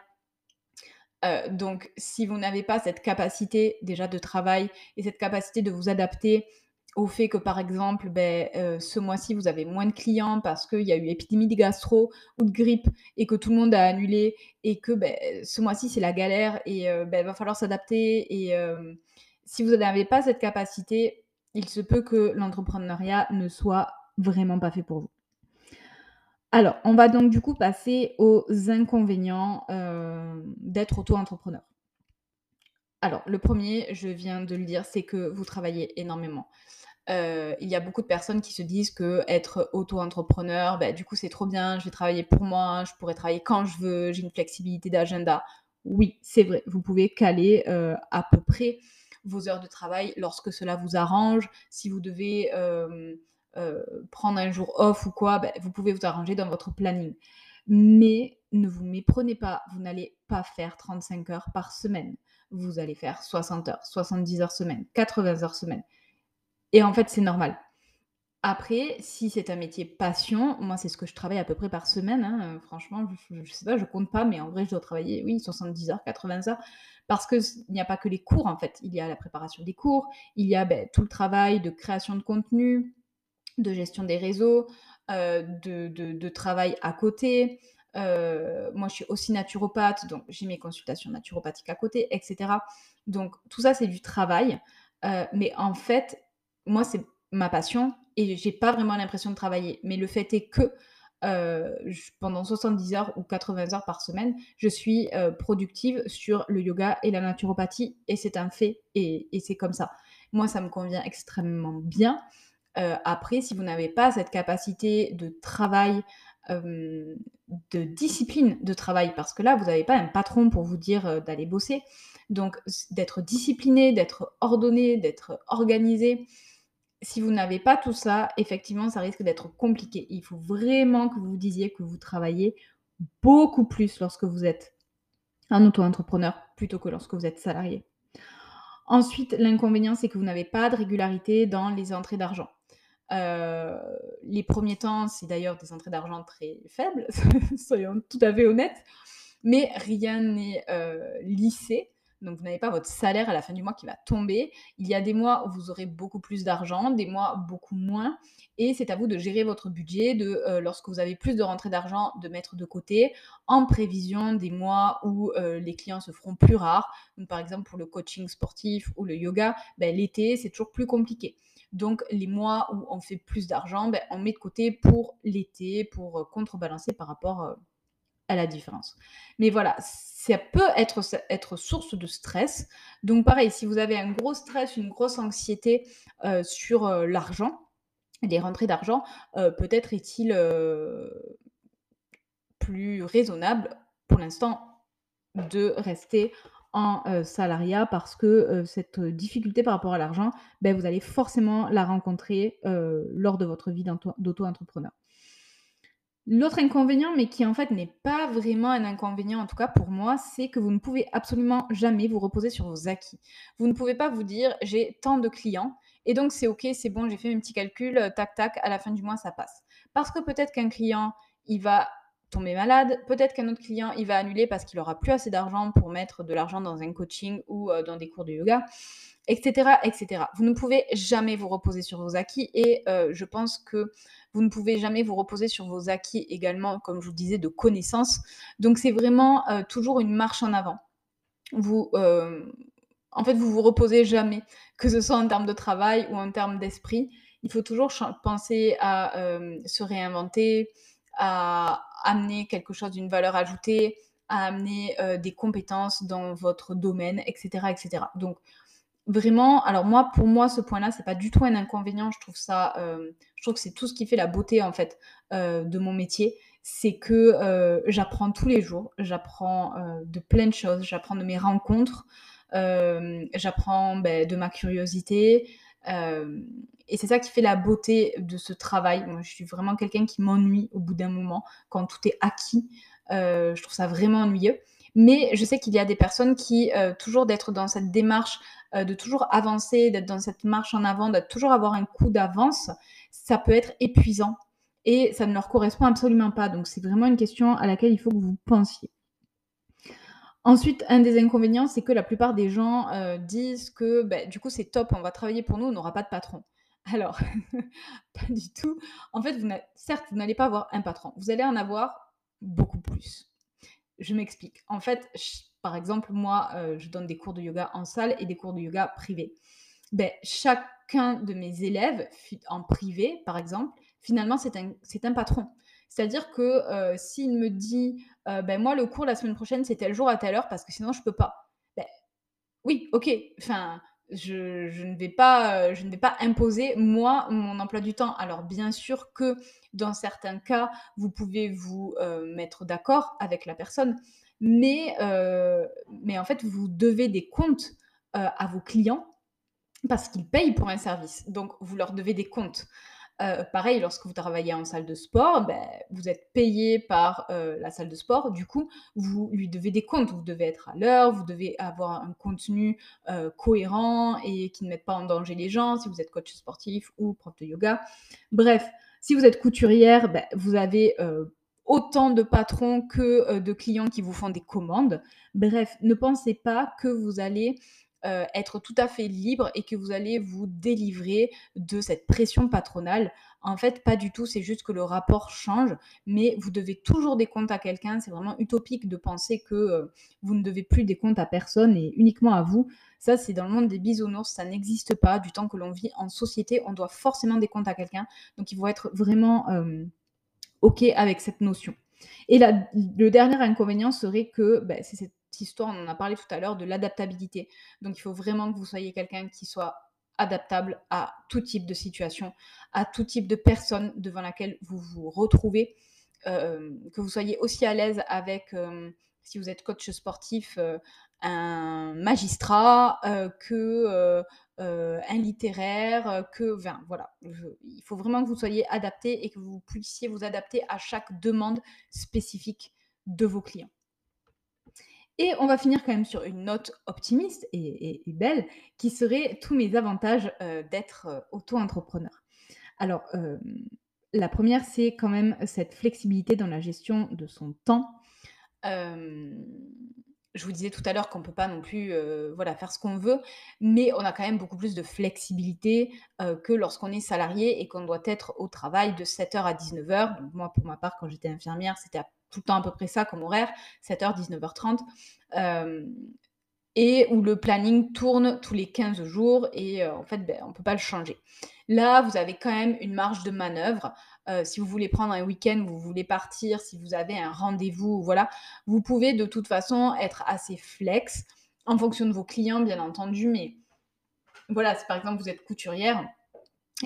Euh, donc, si vous n'avez pas cette capacité déjà de travail et cette capacité de vous adapter au fait que, par exemple, ben, euh, ce mois-ci, vous avez moins de clients parce qu'il y a eu épidémie de gastro ou de grippe et que tout le monde a annulé et que ben, ce mois-ci, c'est la galère et euh, ben, il va falloir s'adapter. Et euh, si vous n'avez pas cette capacité, il se peut que l'entrepreneuriat ne soit vraiment pas fait pour vous. Alors, on va donc du coup passer aux inconvénients d'être auto-entrepreneur. Alors, le premier, je viens de le dire, c'est que vous travaillez énormément. Euh, il y a beaucoup de personnes qui se disent que être auto-entrepreneur, bah, du coup, c'est trop bien, je vais travailler pour moi, je pourrais travailler quand je veux, j'ai une flexibilité d'agenda. Oui, c'est vrai, vous pouvez caler euh, à peu près vos heures de travail lorsque cela vous arrange. Si vous devez euh, prendre un jour off ou quoi, bah, vous pouvez vous arranger dans votre planning. Mais ne vous méprenez pas, vous n'allez pas faire 35 heures par semaine. Vous allez faire 60 heures, 70 heures semaine, 80 heures semaine. Et en fait, c'est normal. Après, si c'est un métier passion, moi, c'est ce que je travaille à peu près par semaine. Hein, euh, franchement, je, ne sais pas, je compte pas, mais en vrai, je dois travailler, oui, 70 heures, 80 heures, parce qu'il n'y a pas que les cours, en fait. Il y a la préparation des cours, il y a ben, tout le travail de création de contenu, de gestion des réseaux, euh, de, travail à côté. Euh, moi, je suis aussi naturopathe, donc j'ai mes consultations naturopathiques à côté, etc. Donc, tout ça, c'est du travail. mais en fait, moi, c'est ma passion et j'ai pas vraiment l'impression de travailler. Mais le fait est que euh, pendant 70 heures ou 80 heures par semaine, je suis euh, productive sur le yoga et la naturopathie et c'est un fait et, c'est comme ça. Moi, ça me convient extrêmement bien. Euh, après, si vous n'avez pas cette capacité de travail, de discipline de travail, parce que là, vous n'avez pas un patron pour vous dire d'aller bosser. Donc, d'être discipliné, d'être ordonné, d'être organisé, si vous n'avez pas tout ça, effectivement, ça risque d'être compliqué. Il faut vraiment que vous vous disiez que vous travaillez beaucoup plus lorsque vous êtes un auto-entrepreneur plutôt que lorsque vous êtes salarié. Ensuite, l'inconvénient, c'est que vous n'avez pas de régularité dans les entrées d'argent. Euh, les premiers temps, c'est d'ailleurs des entrées d'argent très faibles, soyons tout à fait honnêtes, mais rien n'est euh, lissé. Donc, vous n'avez pas votre salaire à la fin du mois qui va tomber. Il y a des mois où vous aurez beaucoup plus d'argent, des mois beaucoup moins. Et c'est à vous de gérer votre budget, de euh, lorsque vous avez plus de rentrées d'argent, de mettre de côté en prévision des mois où euh, les clients se feront plus rares. Donc, par exemple, pour le coaching sportif ou le yoga, ben, l'été, c'est toujours plus compliqué. Donc, les mois où on fait plus d'argent, ben, on met de côté pour l'été, pour euh, contrebalancer par rapport à la différence. Mais voilà, ça peut être, source de stress. Donc pareil, si vous avez un gros stress, une grosse anxiété euh, sur euh, l'argent, les rentrées d'argent, euh, peut-être est-il plus raisonnable pour l'instant de rester en salariat parce que cette difficulté par rapport à l'argent, ben, vous allez forcément la rencontrer lors de votre vie d'auto-entrepreneur. L'autre inconvénient, mais qui en fait n'est pas vraiment un inconvénient, en tout cas pour moi, c'est que vous ne pouvez absolument jamais vous reposer sur vos acquis. Vous ne pouvez pas vous dire j'ai tant de clients et donc c'est ok, c'est bon, j'ai fait mes petits calculs, euh, tac tac, à la fin du mois ça passe. Parce que peut-être qu'un client il va tomber malade, peut-être qu'un autre client il va annuler parce qu'il aura plus assez d'argent pour mettre de l'argent dans un coaching ou euh, dans des cours de yoga etc., etc. Vous ne pouvez jamais vous reposer sur vos acquis et euh, je pense que vous ne pouvez jamais vous reposer sur vos acquis également, comme je vous disais, de connaissances. Donc c'est vraiment euh, toujours une marche en avant. Vous, en fait, vous vous reposez jamais, que ce soit en termes de travail ou en termes d'esprit. Il faut toujours penser à se réinventer, à amener quelque chose d'une valeur ajoutée, à amener des compétences dans votre domaine, etc., etc. Donc vraiment, alors moi, pour moi, ce point-là, c'est pas du tout un inconvénient. Je trouve ça, euh, je trouve que c'est tout ce qui fait la beauté en fait euh, de mon métier. C'est que euh, j'apprends tous les jours, j'apprends de plein de choses, j'apprends de mes rencontres, j'apprends ben, de ma curiosité. Et c'est ça qui fait la beauté de ce travail. Moi, je suis vraiment quelqu'un qui m'ennuie au bout d'un moment quand tout est acquis. je trouve ça vraiment ennuyeux. Mais je sais qu'il y a des personnes qui, toujours d'être dans cette démarche euh, de toujours avancer, d'être dans cette marche en avant, de toujours avoir un coup d'avance, ça peut être épuisant et ça ne leur correspond absolument pas. Donc c'est vraiment une question à laquelle il faut que vous pensiez. Ensuite, un des inconvénients, c'est que la plupart des gens euh, disent que ben, du coup c'est top, on va travailler pour nous, on n'aura pas de patron. Alors, pas du tout. En fait, certes, vous n'allez pas avoir un patron, vous allez en avoir beaucoup plus. Je m'explique. En fait, par exemple, moi, euh, je donne des cours de yoga en salle et des cours de yoga privés. Ben, chacun de mes élèves en privé, par exemple, finalement, c'est un, patron. C'est-à-dire que euh, s'il me dit, euh, ben, moi, le cours la semaine prochaine, c'est tel jour à telle heure parce que sinon, je peux pas. Ben, oui, ok. Enfin, je, je, ne vais pas, ne imposer, moi, mon emploi du temps. Alors, bien sûr que dans certains cas, vous pouvez vous mettre d'accord avec la personne mais, euh, en fait, vous devez des comptes euh, à vos clients parce qu'ils payent pour un service. Donc, vous leur devez des comptes. Euh, pareil, lorsque vous travaillez en salle de sport, ben, vous êtes payé par la salle de sport. Du coup, vous lui devez des comptes. Vous devez être à l'heure, vous devez avoir un contenu cohérent et qui ne mette pas en danger les gens si vous êtes coach sportif ou prof de yoga. Bref, si vous êtes couturière, ben, vous avez autant de patrons que euh, de clients qui vous font des commandes. Bref, ne pensez pas que vous allez euh, être tout à fait libre et que vous allez vous délivrer de cette pression patronale. En fait, pas du tout, c'est juste que le rapport change, mais vous devez toujours des comptes à quelqu'un. C'est vraiment utopique de penser que euh, vous ne devez plus des comptes à personne et uniquement à vous. Ça, c'est dans le monde des bisounours, ça n'existe pas. Du temps que l'on vit en société, on doit forcément des comptes à quelqu'un. Donc, il faut être vraiment... OK avec cette notion. Et le dernier inconvénient serait que bah, c'est cette histoire, on en a parlé tout à l'heure, de l'adaptabilité. Donc il faut vraiment que vous soyez quelqu'un qui soit adaptable à tout type de situation, à tout type de personne devant laquelle vous vous retrouvez, euh, que vous soyez aussi à l'aise avec, euh, si vous êtes coach sportif, euh, un magistrat, que un littéraire, que, voilà, il faut vraiment que vous soyez adapté et que vous puissiez vous adapter à chaque demande spécifique de vos clients. Et on va finir quand même sur une note optimiste et belle, qui serait tous mes avantages, heu, d'être, heu, auto-entrepreneur. Alors, hem, la 1re, c'est quand même cette flexibilité dans la gestion de son temps. Je vous disais tout à l'heure qu'on peut pas non plus, voilà, faire ce qu'on veut, mais on a quand même beaucoup plus de flexibilité, que lorsqu'on est salarié et qu'on doit être au travail de 7:00 à 19:00. Donc moi, pour ma part, quand j'étais infirmière, c'était à tout le temps à peu près ça comme horaire, 7:00-19:30. Hem et où le planning tourne tous les 15 jours et heu, en fait, beh, on peut pas le changer. Là, vous avez quand même une marge de manœuvre, heu, si vous voulez prendre un week-end, vous voulez partir, si vous avez un rendez-vous, voilà, vous pouvez de toute façon être assez flex, en fonction de vos clients, bien entendu, mais voilà, si par exemple vous êtes couturière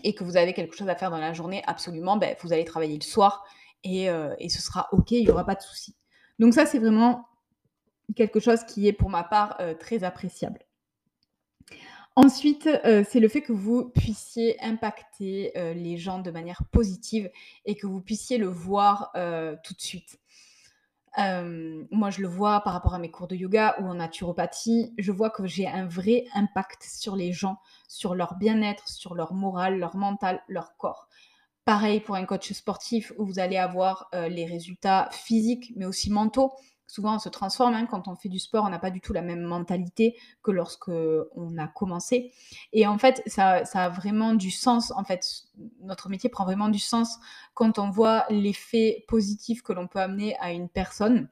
et que vous avez quelque chose à faire dans la journée, absolument, beh, vous allez travailler le soir et heu et ce sera OK, il y aura pas de souci. Donc ça, c'est vraiment quelque chose qui est pour ma part, heu, très appréciable. Ensuite, heu, c'est le fait que vous puissiez impacter, les gens de manière positive et que vous puissiez le voir, tout de suite. Moi, je le vois par rapport à mes cours de yoga ou en naturopathie, je vois que j'ai un vrai impact sur les gens, sur leur bien-être, sur leur moral, leur mental, leur corps. Pareil pour un coach sportif où vous allez avoir, heu, les résultats physiques, mais aussi mentaux. Souvent, on se transforme, hein, quand on fait du sport, on n'a pas du tout la même mentalité que lorsqu'on a commencé et en fait, ça a vraiment du sens, en fait, notre métier prend vraiment du sens quand on voit l'effet positif que l'on peut amener à une personne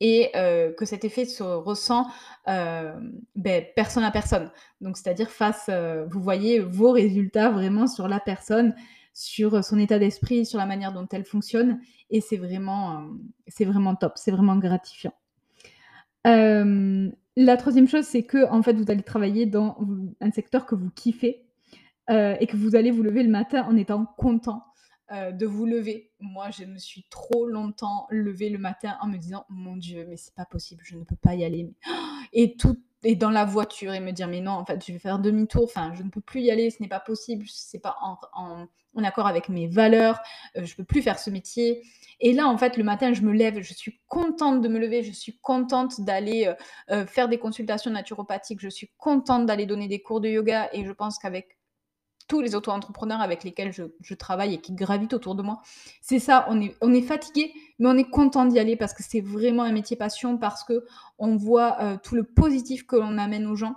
et heu, que cet effet se ressent, hem, beh, personne à personne. Donc c'est-à-dire face, vous voyez vos résultats vraiment sur la personne, sur son état d'esprit, sur la manière dont elle fonctionne et c'est vraiment, hem, c'est vraiment top, c'est vraiment gratifiant. Hem, la 3e chose, c'est qu'en fait, vous allez travailler dans un secteur que vous kiffez, heu et que vous allez vous lever le matin en étant content, de vous lever. Moi, je me suis trop longtemps levée le matin en me disant: «Mon Dieu, mais c'est pas possible, je ne peux pas y aller, mais» et tout et dans la voiture et me dire: «Mais non, en fait, je vais faire demi-tour, enfin, je ne peux plus y aller, ce n'est pas possible, c'est pas en en en accord avec mes valeurs, heu, je peux plus faire ce métier» et là, en fait, le matin, je me lève, je suis contente de me lever, je suis contente d'aller, heu heu, faire des consultations naturopathiques, je suis contente d'aller donner des cours de yoga et je pense qu'avec tous les auto-entrepreneurs avec lesquels je travaille et qui gravitent autour de moi, c'est ça, on est on fatigué, mais on est content d'y aller parce que c'est vraiment un métier passion, parce qu'on voit, heu, tout le positif que l'on amène aux gens.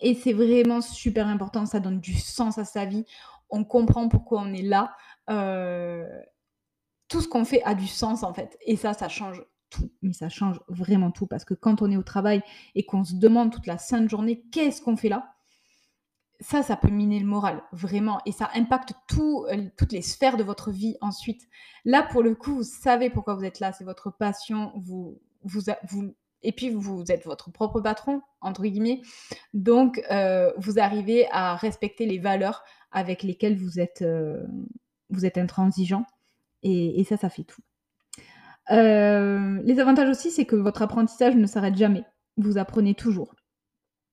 Et c'est vraiment super important, ça donne du sens à sa vie. On comprend pourquoi on est là, heu, tout ce qu'on fait a du sens, en fait. Et ça, ça change tout, mais ça change vraiment tout parce que quand on est au travail et qu'on se demande toute la sainte journée: «Qu'est-ce qu'on fait là?» Ça, ça peut miner le moral, vraiment et ça impacte tout, heu, toutes les sphères de votre vie ensuite. Là, pour le coup, vous savez pourquoi vous êtes là, c'est votre passion, vous vous et puis vous êtes «votre propre patron» entre guillemets, donc heu, vous arrivez à respecter les valeurs avec lesquelles vous êtes, heu, vous êtes intransigeant et ça, ça fait tout. Les avantages aussi, c'est que votre apprentissage ne s'arrête jamais. Vous apprenez toujours.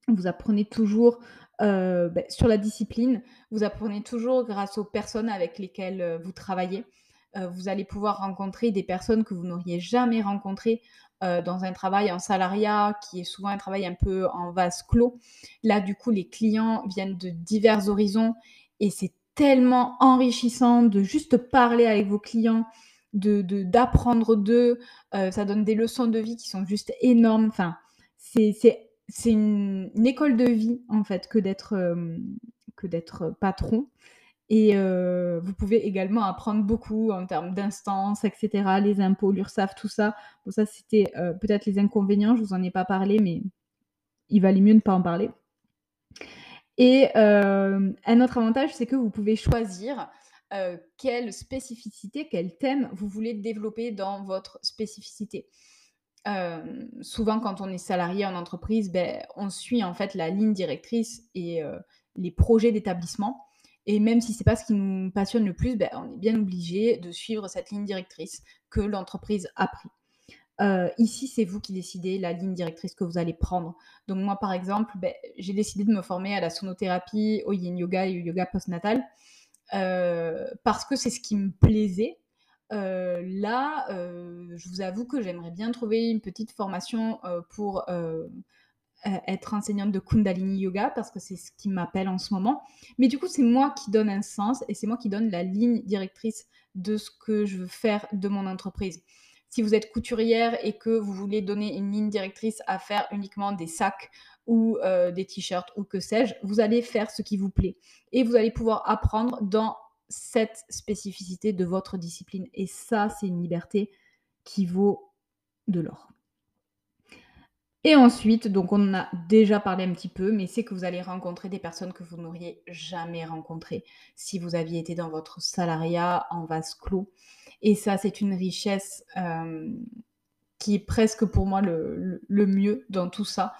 Vous apprenez toujours, heu, beh, sur la discipline, vous apprenez toujours grâce aux personnes avec lesquelles, heu, vous travaillez. Heu, vous allez pouvoir rencontrer des personnes que vous n'auriez jamais rencontrées, dans un travail en salariat qui est souvent un travail un peu en vase clos. Là, du coup, les clients viennent de divers horizons et c'est tellement enrichissant de juste parler avec vos clients, de de d'apprendre d'eux, ça donne des leçons de vie qui sont juste énormes. Enfin, c'est c'est une école de vie, en fait, que d'être, hem, que d'être patron et heu, vous pouvez également apprendre beaucoup en termes d'instances et cetera, les impôts, l'URSSAF, tout ça. Bon ça, c'était, heu, peut-être les inconvénients, je vous en ai pas parlé, mais il valait mieux ne pas en parler et un autre avantage, c'est que vous pouvez choisir, quelle spécificité, quel thème vous voulez développer dans votre spécificité. Souvent quand on est salarié en entreprise, beh, on suit en fait la ligne directrice et les projets d'établissement et même si c'est pas ce qui nous passionne le plus, beh, on est bien obligé de suivre cette ligne directrice que l'entreprise a pris. Ici, c'est vous qui décidez la ligne directrice que vous allez prendre. Donc moi, par exemple, beh, j'ai décidé de me former à la sonothérapie, au yin yoga et au yoga post-natal, parce que c'est ce qui me plaisait, là, je vous avoue que j'aimerais bien trouver une petite formation pour être enseignante de Kundalini Yoga parce que c'est ce qui m'appelle en ce moment. Mais du coup, c'est moi qui donne un sens et c'est moi qui donne la ligne directrice de ce que je veux faire de mon entreprise. Si vous êtes couturière et que vous voulez donner une ligne directrice à faire uniquement des sacs ou euh, des t-shirts ou que sais-je, vous allez faire ce qui vous plaît et vous allez pouvoir apprendre dans cette spécificité de votre discipline. Et ça, c'est une liberté qui vaut de l'or. Et ensuite, donc on en a déjà parlé un petit peu, mais c'est que vous allez rencontrer des personnes que vous n'auriez jamais rencontrées si vous aviez été dans votre salariat en vase clos. Et ça, c'est une richesse euh, qui est presque pour moi le, mieux dans tout ça.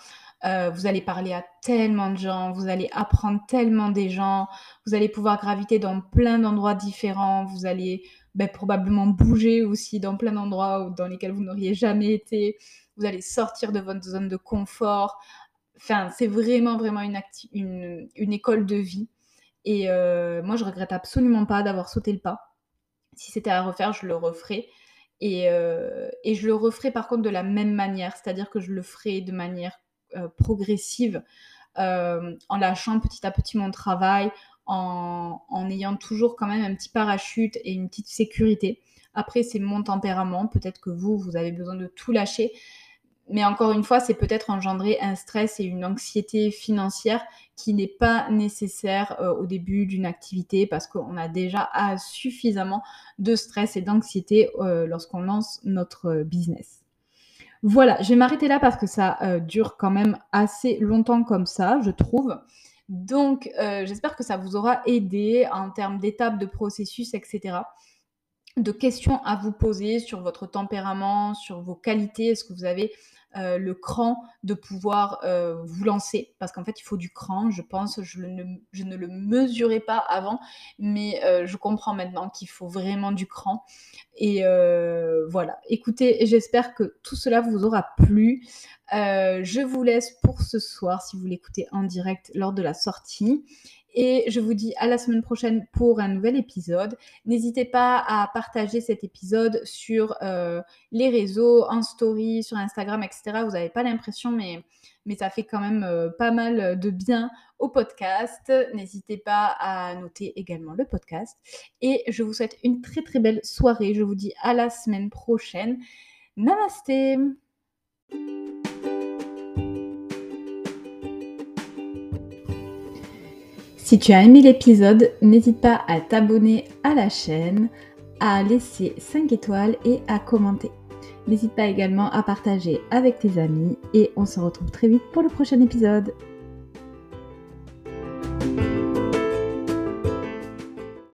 Euh, vous allez parler à tellement de gens, vous allez apprendre tellement des gens, vous allez pouvoir graviter dans plein d'endroits différents, vous allez ben, probablement bouger aussi dans plein d'endroits dans lesquels vous n'auriez jamais été vous allez sortir de votre zone de confort. Enfin, c'est vraiment, vraiment une, école de vie. Et euh, moi, je regrette absolument pas d'avoir sauté le pas. Si c'était à refaire, je le referais. Et, euh, je le referai par contre de la même manière, c'est-à-dire que je le ferai de manière progressive, en lâchant petit à petit mon travail, en, en, ayant toujours quand même un petit parachute et une petite sécurité. Après, c'est mon tempérament, peut-être que vous, vous avez besoin de tout lâcher, mais encore une fois, c'est peut-être engendrer un stress et une anxiété financière qui n'est pas nécessaire euh, au début d'une activité parce qu'on a déjà suffisamment de stress et d'anxiété euh, lorsqu'on lance notre business. Voilà, je vais m'arrêter là parce que ça euh, dure quand même assez longtemps comme ça, je trouve. Donc, j'espère que ça vous aura aidé en termes d'étapes, de processus, etc de questions à vous poser sur votre tempérament, sur vos qualités. Est-ce que vous avez euh, le cran de pouvoir euh, vous lancer. Parce qu'en fait il faut du cran je pense. Je, ne, le mesurais pas avant mais euh, je comprends maintenant qu'il faut vraiment du cran. Et voilà. Écoutez j'espère que tout cela vous aura plu. Je vous laisse pour ce soir si vous l'écoutez en direct lors de la sortie et je vous dis à la semaine prochaine pour un nouvel épisode. N'hésitez pas à partager cet épisode sur euh, les réseaux, en story, sur Instagram, etc. Vous n'avez pas l'impression, mais, mais ça fait quand même euh, pas mal de bien au podcast. N'hésitez pas à noter également le podcast. Et je vous souhaite une très très belle soirée. Je vous dis à la semaine prochaine. Namasté Si tu as aimé l'épisode, n'hésite pas à t'abonner à la chaîne, à laisser 5 étoiles et à commenter. N'hésite pas également à partager avec tes amis et on se retrouve très vite pour le prochain épisode.